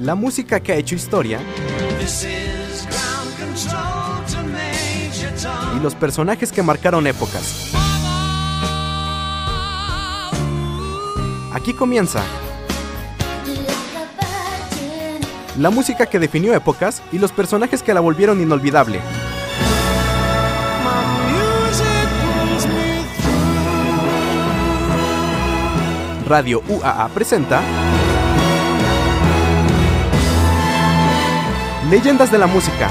La música que ha hecho historia. Y los personajes que marcaron épocas. Aquí comienza. la música que definió épocas y los personajes que la volvieron inolvidable. Radio UAA presenta Leyendas de la Música.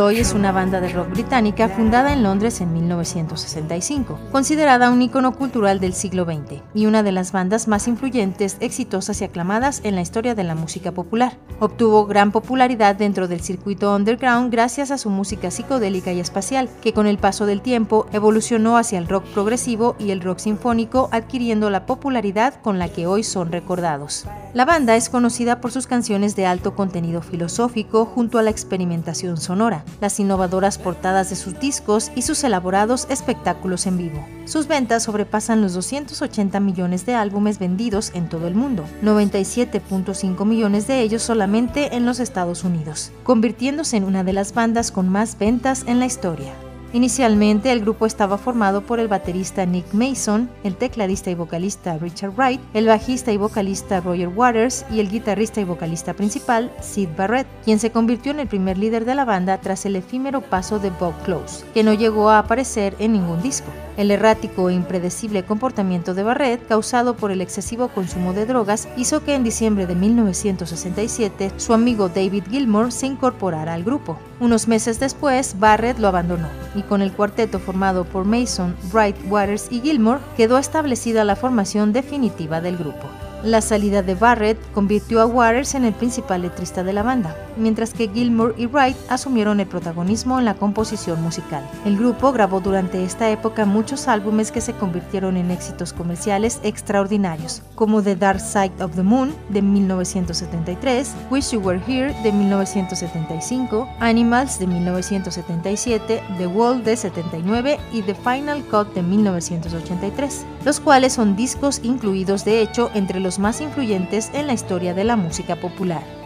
Floyd es una banda de rock británica fundada en Londres en 1965, considerada un icono cultural del siglo XX y una de las bandas más influyentes, exitosas y aclamadas en la historia de la música popular. Obtuvo gran popularidad dentro del circuito underground gracias a su música psicodélica y espacial, que con el paso del tiempo evolucionó hacia el rock progresivo y el rock sinfónico, adquiriendo la popularidad con la que hoy son recordados. La banda es conocida por sus canciones de alto contenido filosófico junto a la experimentación sonora, las innovadoras portadas de sus discos y sus elaborados espectáculos en vivo. Sus ventas sobrepasan los 280 millones de álbumes vendidos en todo el mundo, 97.5 millones de ellos solamente en los Estados Unidos, convirtiéndose en una de las bandas con más ventas en la historia. Inicialmente el grupo estaba formado por el baterista Nick Mason, el tecladista y vocalista Richard Wright, el bajista y vocalista Roger Waters y el guitarrista y vocalista principal Sid Barrett, quien se convirtió en el primer líder de la banda tras el efímero paso de Bob Close, que no llegó a aparecer en ningún disco. El errático e impredecible comportamiento de Barrett, causado por el excesivo consumo de drogas, hizo que en diciembre de 1967 su amigo David Gilmour se incorporara al grupo. Unos meses después, Barrett lo abandonó y con el cuarteto formado por Mason, Wright, Waters y Gilmour quedó establecida la formación definitiva del grupo. La salida de Barrett convirtió a Waters en el principal letrista de la banda, mientras que Gilmour y Wright asumieron el protagonismo en la composición musical. El grupo grabó durante esta época muchos álbumes que se convirtieron en éxitos comerciales extraordinarios, como The Dark Side of the Moon de 1973, Wish You Were Here de 1975, Animals de 1977, The Wall de 79 y The Final Cut de 1983, los cuales son discos incluidos de hecho entre los más influyentes en la historia de la música popular.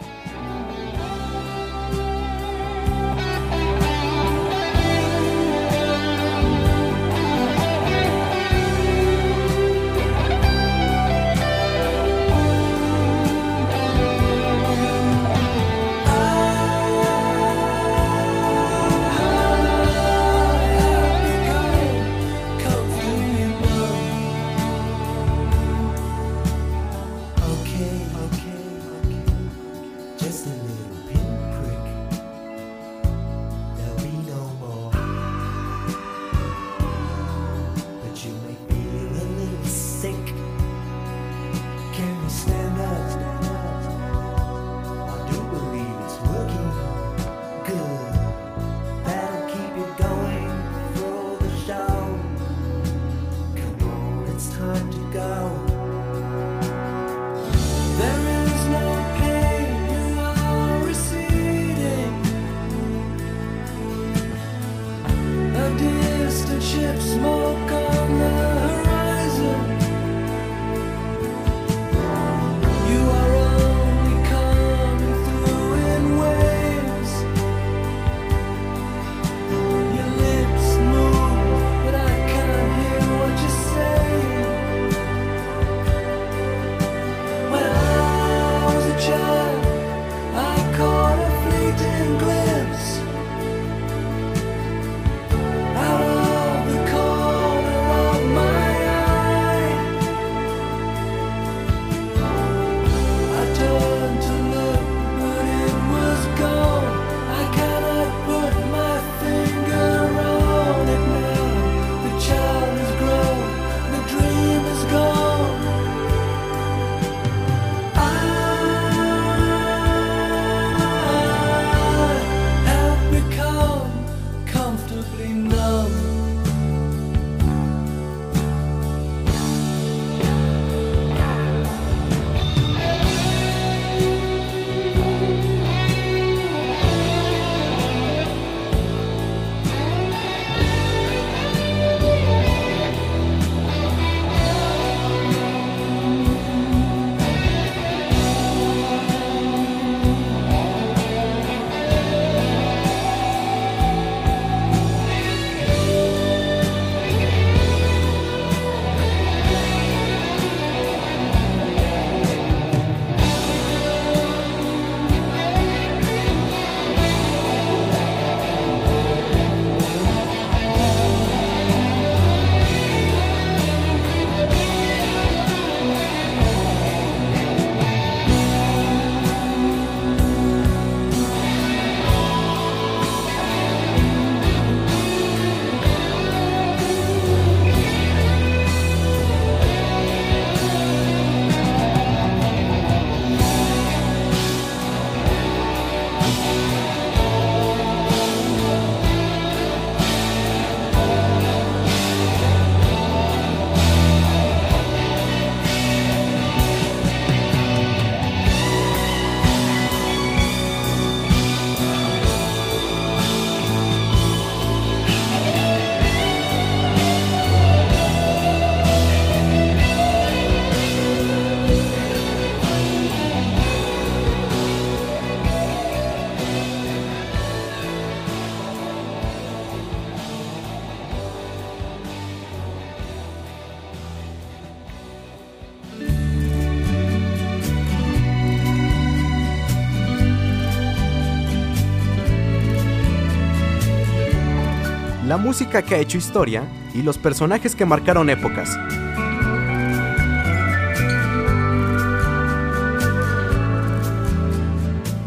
la música que ha hecho historia y los personajes que marcaron épocas.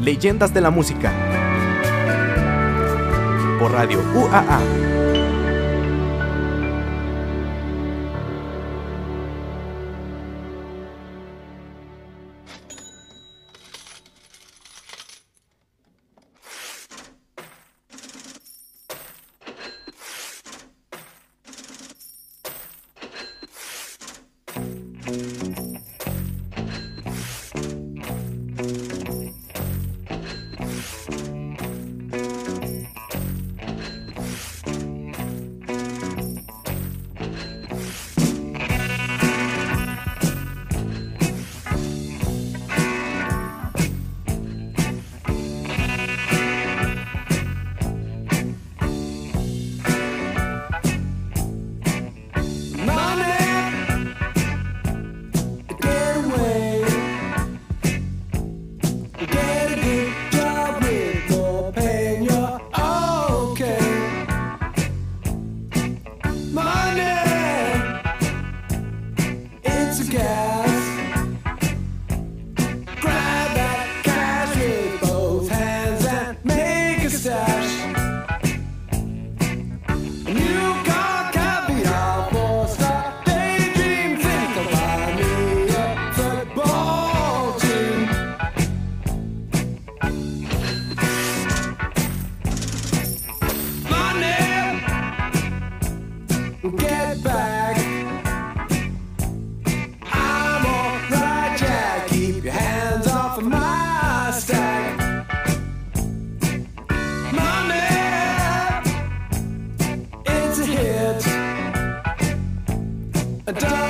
Leyendas de la música por Radio UAA die.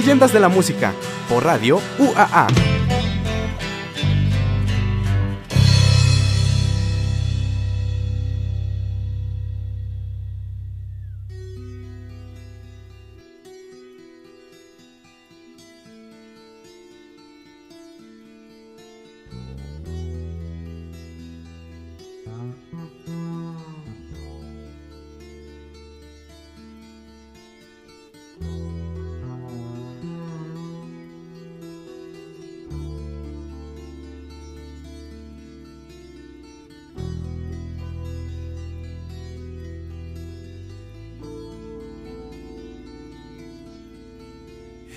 Leyendas de la Música, por radio UAA.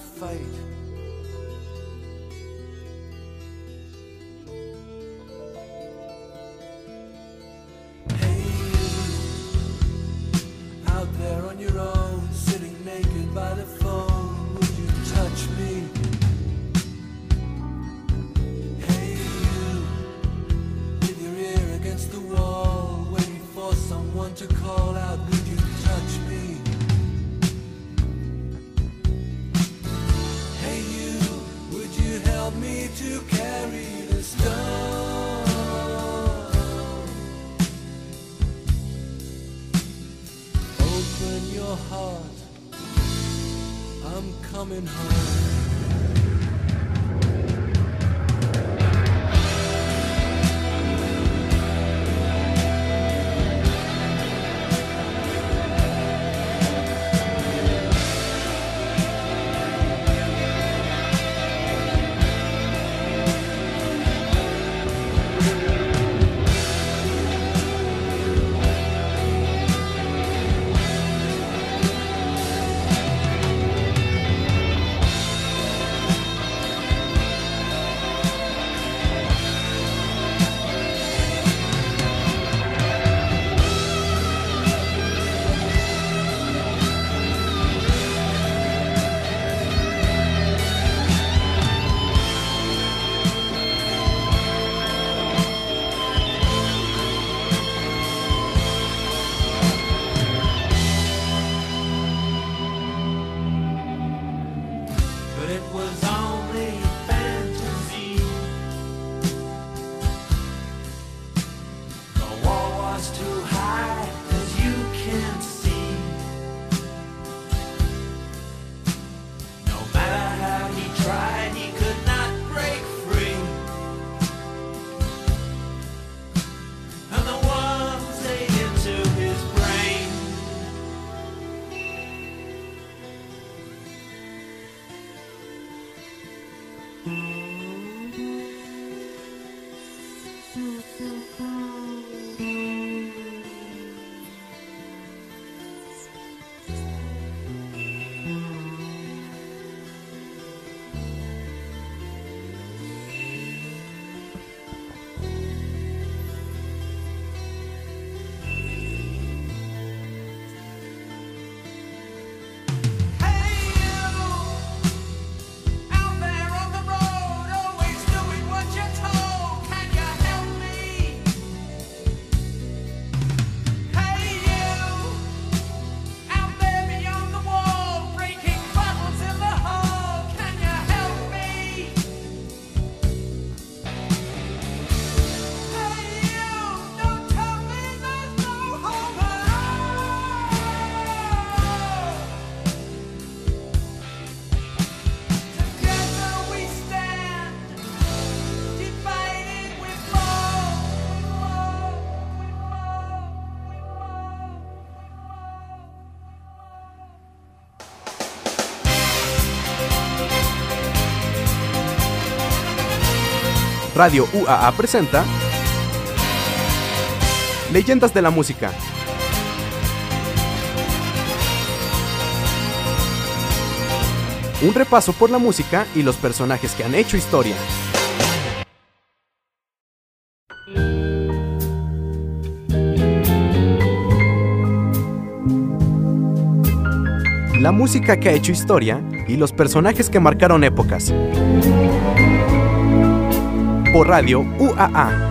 fight. help me to carry this down. Open your heart, I'm coming home. Radio UAA presenta Leyendas de la Música. Un repaso por la música y los personajes que han hecho historia. La música que ha hecho historia y los personajes que marcaron épocas por Radio UAA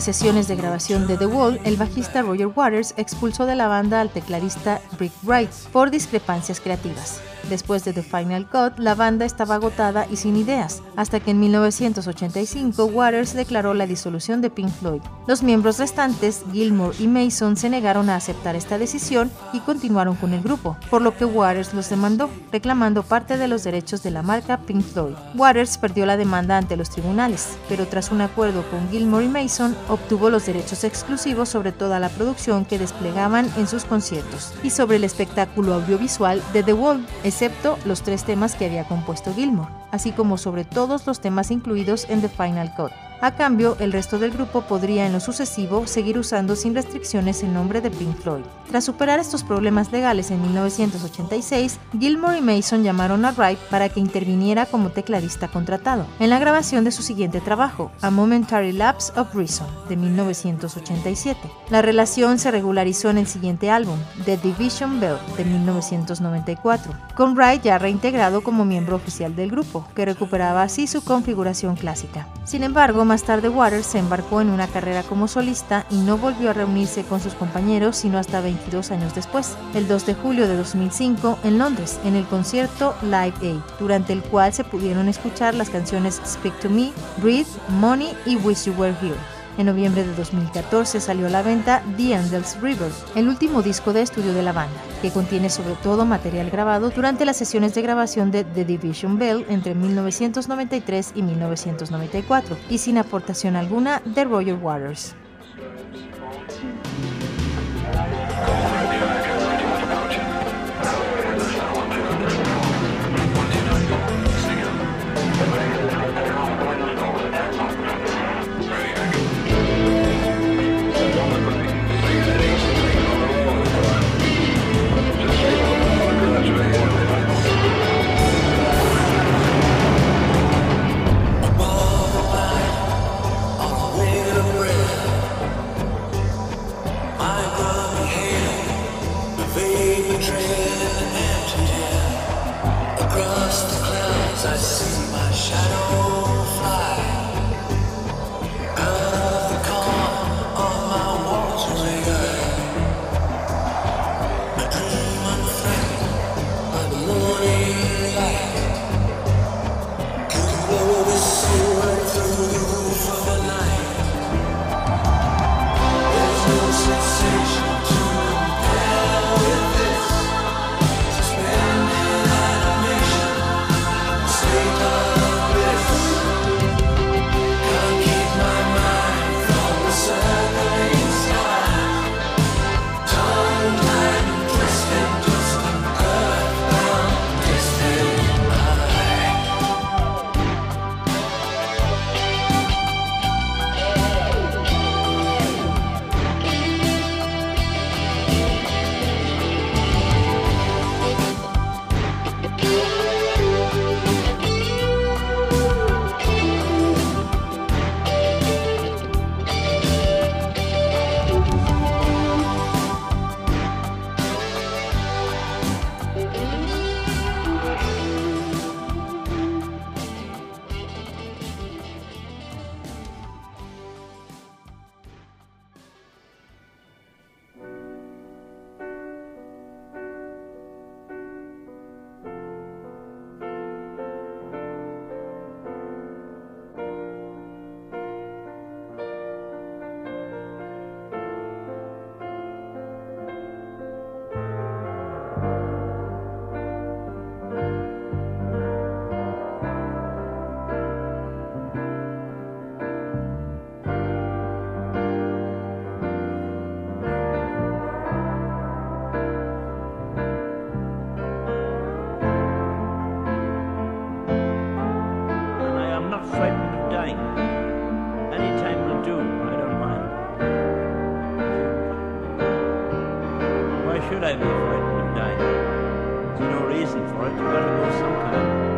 las sesiones de grabación de The Wall, el bajista Roger Waters expulsó de la banda al tecladista Rick Wright por discrepancias creativas. Después de The Final Cut, la banda estaba agotada y sin ideas, hasta que en 1985 Waters declaró la disolución de Pink Floyd. Los miembros restantes, Gilmour y Mason, se negaron a aceptar esta decisión y continuaron con el grupo, por lo que Waters los demandó, reclamando parte de los derechos de la marca Pink Floyd. Waters perdió la demanda ante los tribunales, pero tras un acuerdo con Gilmour y Mason, obtuvo los derechos exclusivos sobre toda la producción que desplegaban en sus conciertos y sobre el espectáculo audiovisual de The Wall, excepto los tres temas que había compuesto Gilmour, así como sobre todos los temas incluidos en The Final Cut. A cambio, el resto del grupo podría en lo sucesivo seguir usando sin restricciones el nombre de Pink Floyd. Tras superar estos problemas legales en 1986, Gilmour y Mason llamaron a Wright para que interviniera como tecladista contratado en la grabación de su siguiente trabajo, A Momentary Lapse of Reason, de 1987. La relación se regularizó en el siguiente álbum, The Division Bell, de 1994, con Wright ya reintegrado como miembro oficial del grupo, que recuperaba así su configuración clásica. Sin embargo, más tarde Waters se embarcó en una carrera como solista y no volvió a reunirse con sus compañeros sino hasta 22 años después, el 2 de julio de 2005 en Londres, en el concierto Live Aid, durante el cual se pudieron escuchar las canciones Speak to Me, Breathe, Money y Wish You Were Here. En noviembre de 2014 salió a la venta The Angel's River, el último disco de estudio de la banda, que contiene sobre todo material grabado durante las sesiones de grabación de The Division Bell entre 1993 y 1994, y sin aportación alguna de Roger Waters. Do, I don't mind. Why should I be frightened of dying? There's no reason for it, you've got to go sometime.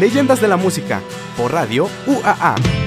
Leyendas de la Música, por Radio UAA.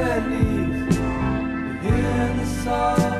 Their hear the softly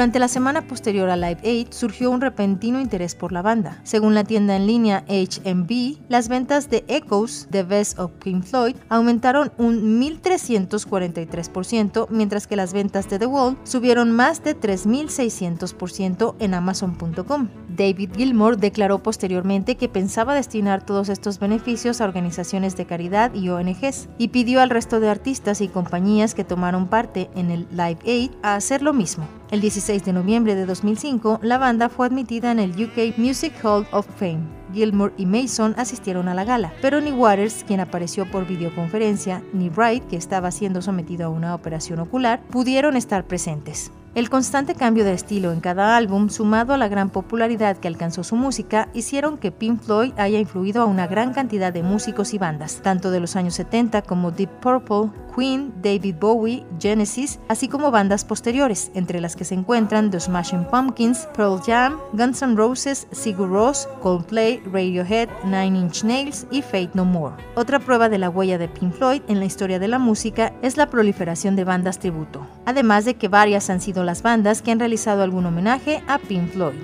Durante la semana posterior a Live Aid surgió un repentino interés por la banda. Según la tienda en línea HMV, las ventas de Echoes, The Best of Pink Floyd, aumentaron un 1.343%, mientras que las ventas de The Wall subieron más de 3.600% en Amazon.com. David Gilmour declaró posteriormente que pensaba destinar todos estos beneficios a organizaciones de caridad y ONGs, y pidió al resto de artistas y compañías que tomaron parte en el Live Aid a hacer lo mismo. El 16 de noviembre de 2005, la banda fue admitida en el UK Music Hall of Fame. Gilmour y Mason asistieron a la gala, pero ni Waters, quien apareció por videoconferencia, ni Wright, que estaba siendo sometido a una operación ocular, pudieron estar presentes. El constante cambio de estilo en cada álbum, sumado a la gran popularidad que alcanzó su música, hicieron que Pink Floyd haya influido a una gran cantidad de músicos y bandas, tanto de los años 70 como Deep Purple, Queen, David Bowie, Genesis, así como bandas posteriores, entre las que se encuentran The Smashing Pumpkins, Pearl Jam, Guns N' Roses, Sigur Rós, Coldplay, Radiohead, Nine Inch Nails y Fate No More. Otra prueba de la huella de Pink Floyd en la historia de la música es la proliferación de bandas tributo, además de que varias han sido las bandas que han realizado algún homenaje a Pink Floyd.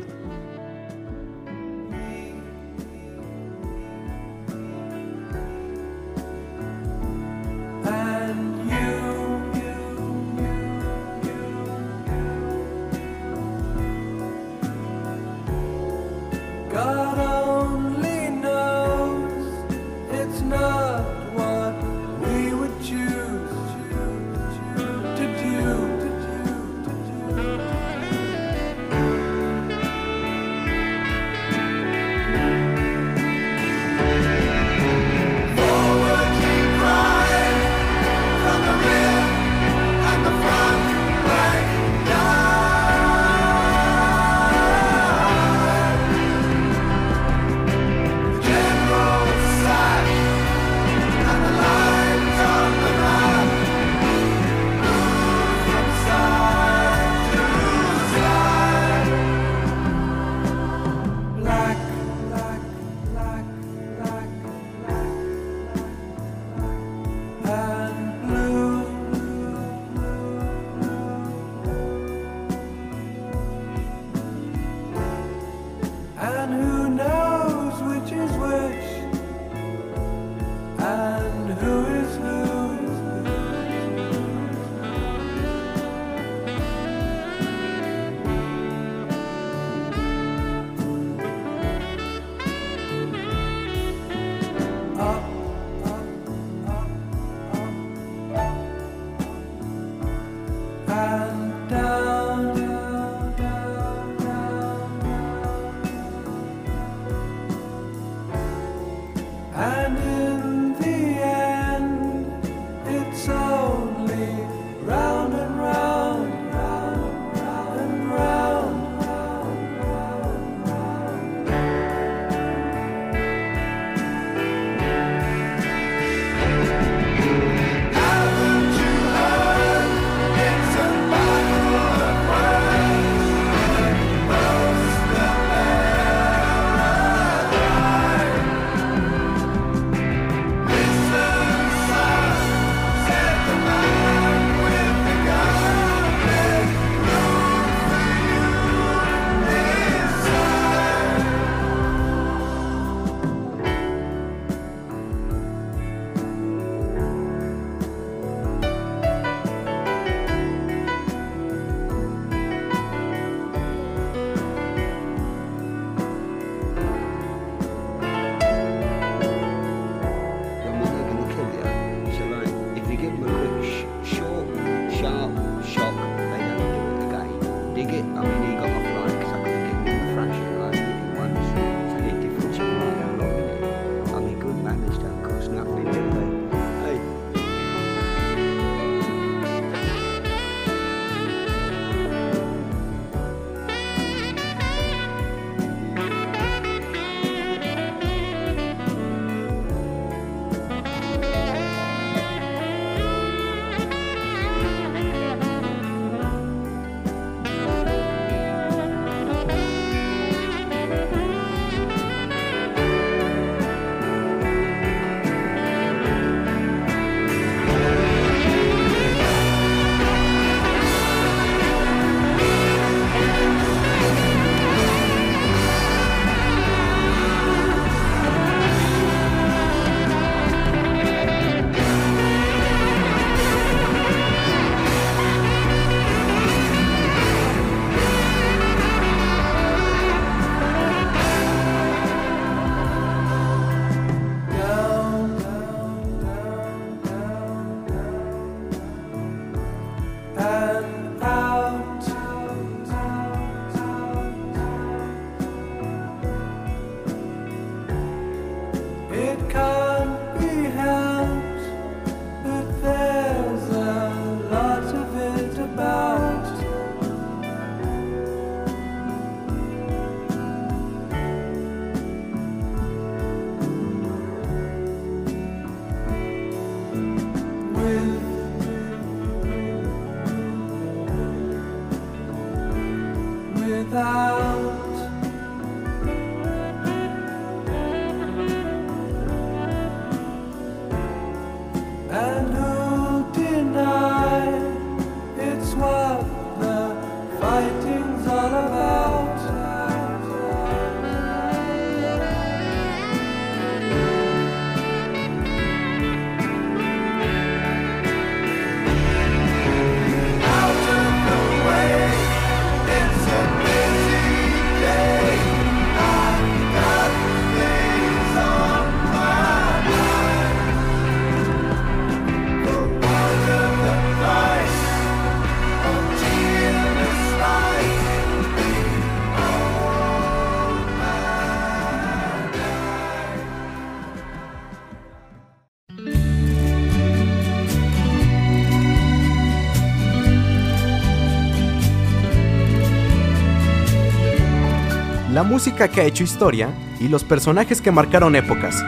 Música que ha hecho historia y los personajes que marcaron épocas.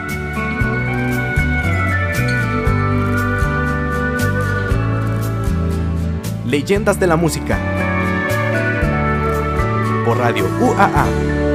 Leyendas de la música. Por Radio UAA